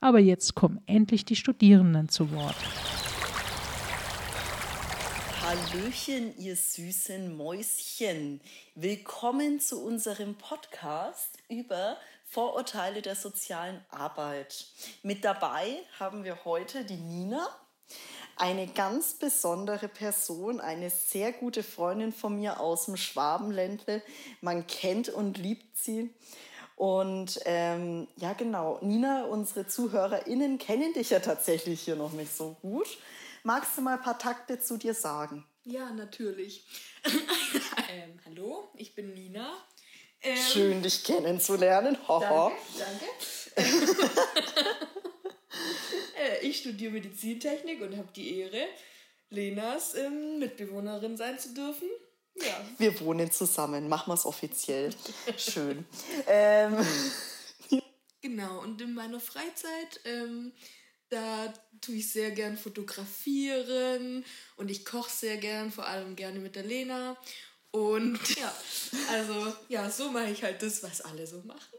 Aber jetzt kommen endlich die Studierenden zu Wort. Hallöchen, ihr süßen Mäuschen. Willkommen zu unserem Podcast über Vorurteile der sozialen Arbeit. Mit dabei haben wir heute die Nina, eine ganz besondere Person, eine sehr gute Freundin von mir aus dem Schwabenländle. Man kennt und liebt sie. Und ähm, ja, genau, Nina, unsere ZuhörerInnen kennen dich ja tatsächlich hier noch nicht so gut. Magst du mal ein paar Takte zu dir sagen? Ja, natürlich. ähm, hallo, ich bin Nina. Ähm, Schön, dich kennenzulernen. Danke. danke. äh, ich studiere Medizintechnik und habe die Ehre, Lenas ähm, Mitbewohnerin sein zu dürfen. Ja. Wir wohnen zusammen. Machen wir es offiziell. Schön. ähm. Genau, und in meiner Freizeit, ähm, da tue ich sehr gern fotografieren und ich koche sehr gern, vor allem gerne mit der Lena. Und ja, also ja, so mache ich halt das, was alle so machen.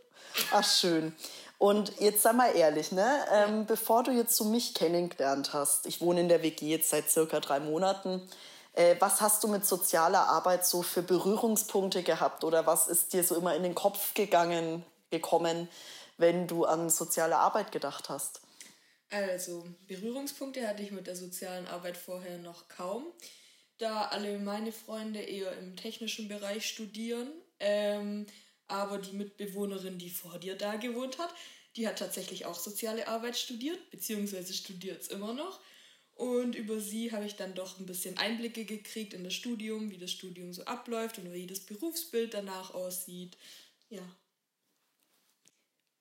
Ach, schön. Und jetzt sag mal ehrlich, ne? Ähm, bevor du jetzt so mich kennengelernt hast, ich wohne in der WG jetzt seit circa drei Monaten, was hast du mit sozialer Arbeit so für Berührungspunkte gehabt oder was ist dir so immer in den Kopf gegangen, gekommen, wenn du an soziale Arbeit gedacht hast? Also, Berührungspunkte hatte ich mit der sozialen Arbeit vorher noch kaum, da alle meine Freunde eher im technischen Bereich studieren. Ähm, aber die Mitbewohnerin, die vor dir da gewohnt hat, die hat tatsächlich auch soziale Arbeit studiert, beziehungsweise studiert es immer noch. Und über sie habe ich dann doch ein bisschen Einblicke gekriegt in das Studium, wie das Studium so abläuft und wie das Berufsbild danach aussieht. Ja.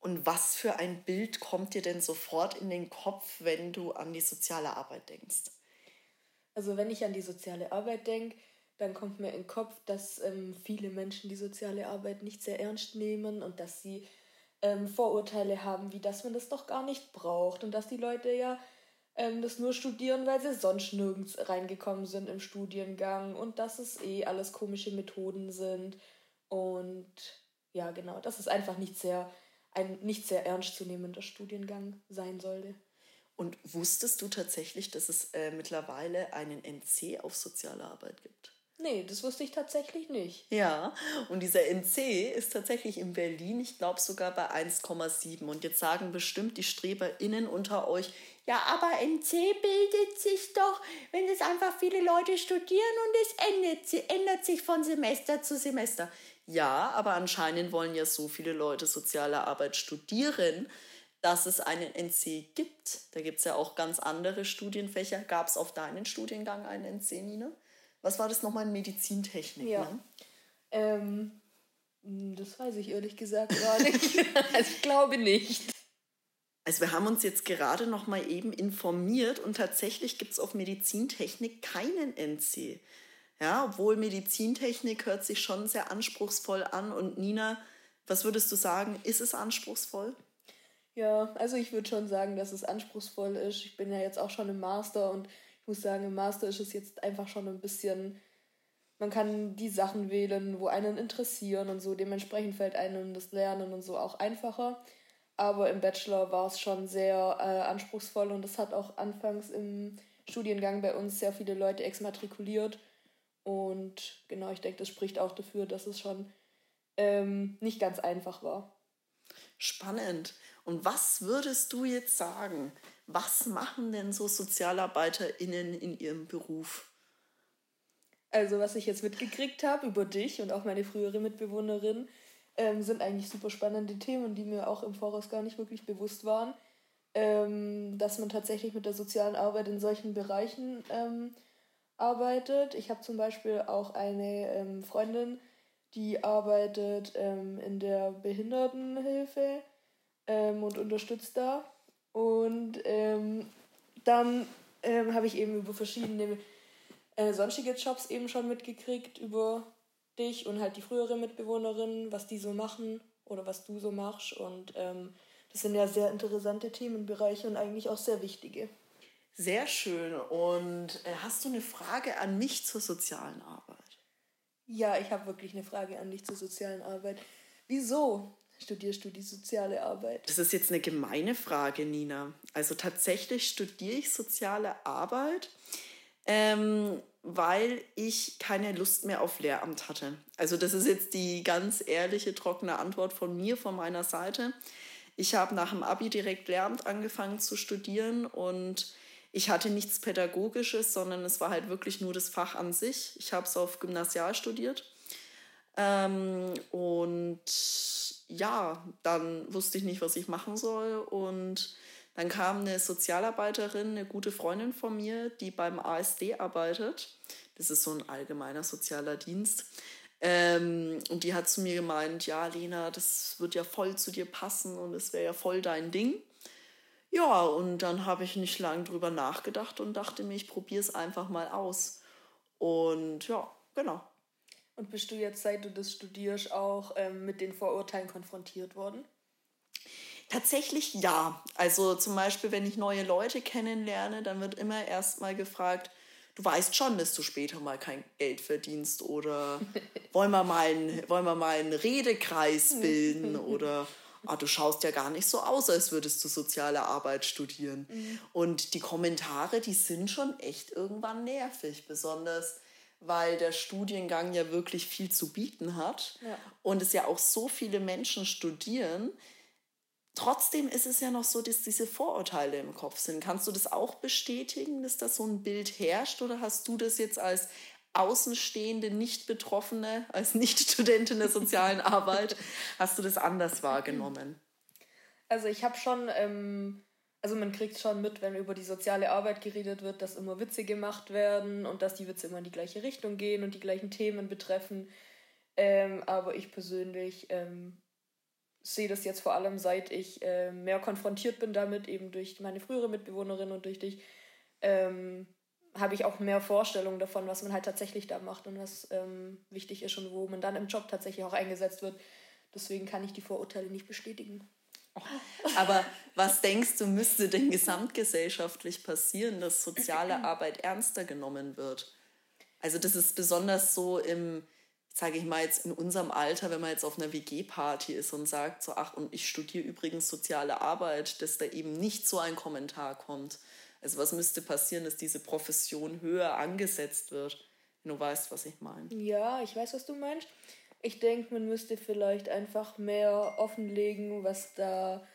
Und was für ein Bild kommt dir denn sofort in den Kopf, wenn du an die soziale Arbeit denkst? Also wenn ich an die soziale Arbeit denke, dann kommt mir in den Kopf, dass ähm, viele Menschen die soziale Arbeit nicht sehr ernst nehmen und dass sie ähm, Vorurteile haben, wie dass man das doch gar nicht braucht und dass die Leute ja ähm, das nur studieren, weil sie sonst nirgends reingekommen sind im Studiengang und dass es eh alles komische Methoden sind. Und ja, genau, dass es einfach nicht sehr, ein nicht sehr ernstzunehmender Studiengang sein sollte. Und wusstest du tatsächlich, dass es äh, mittlerweile einen NC auf soziale Arbeit gibt? Nee, das wusste ich tatsächlich nicht. Ja, und dieser NC ist tatsächlich in Berlin, ich glaube sogar bei 1,7. Und jetzt sagen bestimmt die StreberInnen unter euch, ja, aber NC bildet sich doch, wenn es einfach viele Leute studieren und es ändert, ändert sich von Semester zu Semester. Ja, aber anscheinend wollen ja so viele Leute soziale Arbeit studieren, dass es einen NC gibt. Da gibt es ja auch ganz andere Studienfächer. Gab es auf deinen Studiengang einen NC, Nina? Was war das nochmal in Medizintechnik? Ja. Ne? Ähm, das weiß ich ehrlich gesagt gar nicht. also ich glaube nicht. Also wir haben uns jetzt gerade noch mal eben informiert und tatsächlich gibt es auf Medizintechnik keinen NC. Ja, obwohl Medizintechnik hört sich schon sehr anspruchsvoll an. Und Nina, was würdest du sagen, ist es anspruchsvoll? Ja, also ich würde schon sagen, dass es anspruchsvoll ist. Ich bin ja jetzt auch schon im Master und ich muss sagen, im Master ist es jetzt einfach schon ein bisschen, man kann die Sachen wählen, wo einen interessieren und so. Dementsprechend fällt einem das Lernen und so auch einfacher. Aber im Bachelor war es schon sehr äh, anspruchsvoll und es hat auch anfangs im Studiengang bei uns sehr viele Leute exmatrikuliert. Und genau, ich denke, das spricht auch dafür, dass es schon ähm, nicht ganz einfach war. Spannend. Und was würdest du jetzt sagen? Was machen denn so SozialarbeiterInnen in ihrem Beruf? Also, was ich jetzt mitgekriegt habe über dich und auch meine frühere Mitbewohnerin, Ähm, sind eigentlich super spannende Themen, die mir auch im Voraus gar nicht wirklich bewusst waren. Ähm, dass man tatsächlich mit der sozialen Arbeit in solchen Bereichen ähm, arbeitet. Ich habe zum Beispiel auch eine ähm, Freundin, die arbeitet ähm, in der Behindertenhilfe ähm, und unterstützt da. Und ähm, dann ähm, habe ich eben über verschiedene äh, sonstige Jobs eben schon mitgekriegt, über dich und halt die frühere Mitbewohnerin, was die so machen oder was du so machst. Und ähm, das sind ja sehr interessante Themenbereiche und eigentlich auch sehr wichtige. Sehr schön. Und äh, hast du eine Frage an mich zur sozialen Arbeit? Ja, ich habe wirklich eine Frage an dich zur sozialen Arbeit. Wieso studierst du die soziale Arbeit? Das ist jetzt eine gemeine Frage, Nina. Also tatsächlich studiere ich soziale Arbeit, ähm, weil ich keine Lust mehr auf Lehramt hatte. Also das ist jetzt die ganz ehrliche, trockene Antwort von mir, von meiner Seite. Ich habe nach dem ABI direkt Lehramt angefangen zu studieren und ich hatte nichts Pädagogisches, sondern es war halt wirklich nur das Fach an sich. Ich habe es auf Gymnasial studiert. Ähm, und ja, dann wusste ich nicht, was ich machen soll. Und dann kam eine Sozialarbeiterin, eine gute Freundin von mir, die beim ASD arbeitet. Das ist so ein allgemeiner sozialer Dienst. Ähm, und die hat zu mir gemeint, ja, Lena, das wird ja voll zu dir passen und es wäre ja voll dein Ding. Ja, und dann habe ich nicht lange drüber nachgedacht und dachte mir, ich probiere es einfach mal aus. Und ja, genau. Und bist du jetzt, seit du das studierst, auch ähm, mit den Vorurteilen konfrontiert worden? Tatsächlich ja. Also zum Beispiel, wenn ich neue Leute kennenlerne, dann wird immer erstmal gefragt, du weißt schon, dass du später mal kein Geld verdienst oder wollen wir mal einen, wollen wir mal einen Redekreis bilden oder ah, du schaust ja gar nicht so aus, als würdest du soziale Arbeit studieren. Mhm. Und die Kommentare, die sind schon echt irgendwann nervig, besonders weil der Studiengang ja wirklich viel zu bieten hat ja. und es ja auch so viele Menschen studieren. Trotzdem ist es ja noch so, dass diese Vorurteile im Kopf sind. Kannst du das auch bestätigen, dass da so ein Bild herrscht oder hast du das jetzt als außenstehende, nicht Betroffene, als Nicht-Studentin der sozialen Arbeit, hast du das anders wahrgenommen? Also ich habe schon, ähm, also man kriegt schon mit, wenn über die soziale Arbeit geredet wird, dass immer Witze gemacht werden und dass die Witze immer in die gleiche Richtung gehen und die gleichen Themen betreffen. Ähm, aber ich persönlich ähm, sehe das jetzt vor allem, seit ich äh, mehr konfrontiert bin damit, eben durch meine frühere Mitbewohnerin und durch dich. Ähm, habe ich auch mehr Vorstellungen davon, was man halt tatsächlich da macht und was ähm, wichtig ist und wo man dann im Job tatsächlich auch eingesetzt wird. Deswegen kann ich die Vorurteile nicht bestätigen. Aber was denkst du, müsste denn gesamtgesellschaftlich passieren, dass soziale Arbeit ernster genommen wird? Also das ist besonders so im, sage ich mal jetzt in unserem Alter, wenn man jetzt auf einer WG-Party ist und sagt so, ach und ich studiere übrigens soziale Arbeit, dass da eben nicht so ein Kommentar kommt. Also was müsste passieren, dass diese Profession höher angesetzt wird? Wenn du weißt, was ich meine. Ja, ich weiß, was du meinst. Ich denke, man müsste vielleicht einfach mehr offenlegen, was da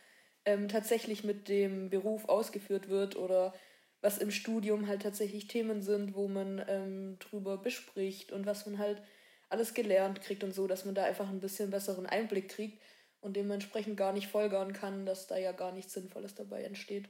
ähm, tatsächlich mit dem Beruf ausgeführt wird oder was im Studium halt tatsächlich Themen sind, wo man ähm, drüber bespricht und was man halt alles gelernt kriegt und so, dass man da einfach ein bisschen besseren Einblick kriegt und dementsprechend gar nicht folgern kann, dass da ja gar nichts Sinnvolles dabei entsteht.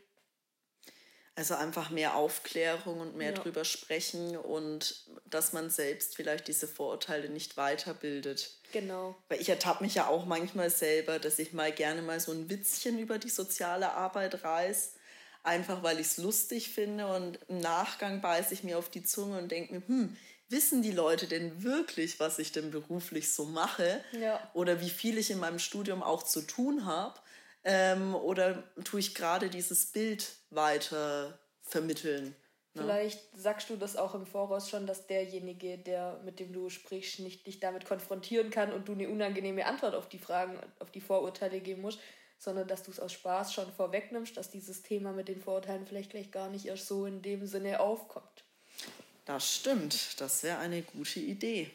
Also einfach mehr Aufklärung und mehr ja. drüber sprechen und dass man selbst vielleicht diese Vorurteile nicht weiterbildet. Genau. Weil ich ertappe mich ja auch manchmal selber, dass ich mal gerne mal so ein Witzchen über die soziale Arbeit reiß, einfach weil ich es lustig finde und im Nachgang beiße ich mir auf die Zunge und denke mir, hm, wissen die Leute denn wirklich, was ich denn beruflich so mache? Ja. Oder wie viel ich in meinem Studium auch zu tun habe? Ähm, oder tue ich gerade dieses Bild weiter vermitteln? Ne? Vielleicht sagst du das auch im Voraus schon, dass derjenige, der mit dem du sprichst, nicht dich damit konfrontieren kann und du eine unangenehme Antwort auf die Fragen, auf die Vorurteile geben musst, sondern dass du es aus Spaß schon vorwegnimmst, dass dieses Thema mit den Vorurteilen vielleicht gleich gar nicht erst so in dem Sinne aufkommt. Das stimmt, das wäre eine gute Idee.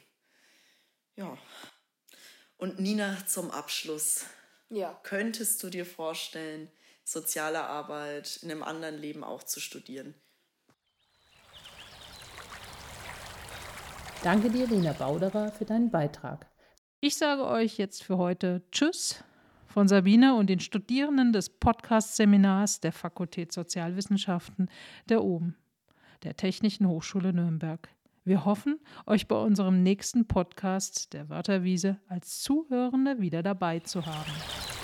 Ja. Und Nina zum Abschluss. Ja. Könntest du dir vorstellen, soziale Arbeit in einem anderen Leben auch zu studieren? Danke dir, Lena Bauderer, für deinen Beitrag. Ich sage euch jetzt für heute Tschüss von Sabine und den Studierenden des Podcast-Seminars der Fakultät Sozialwissenschaften der OBEN, der Technischen Hochschule Nürnberg. Wir hoffen, euch bei unserem nächsten Podcast der Wörterwiese als Zuhörende wieder dabei zu haben.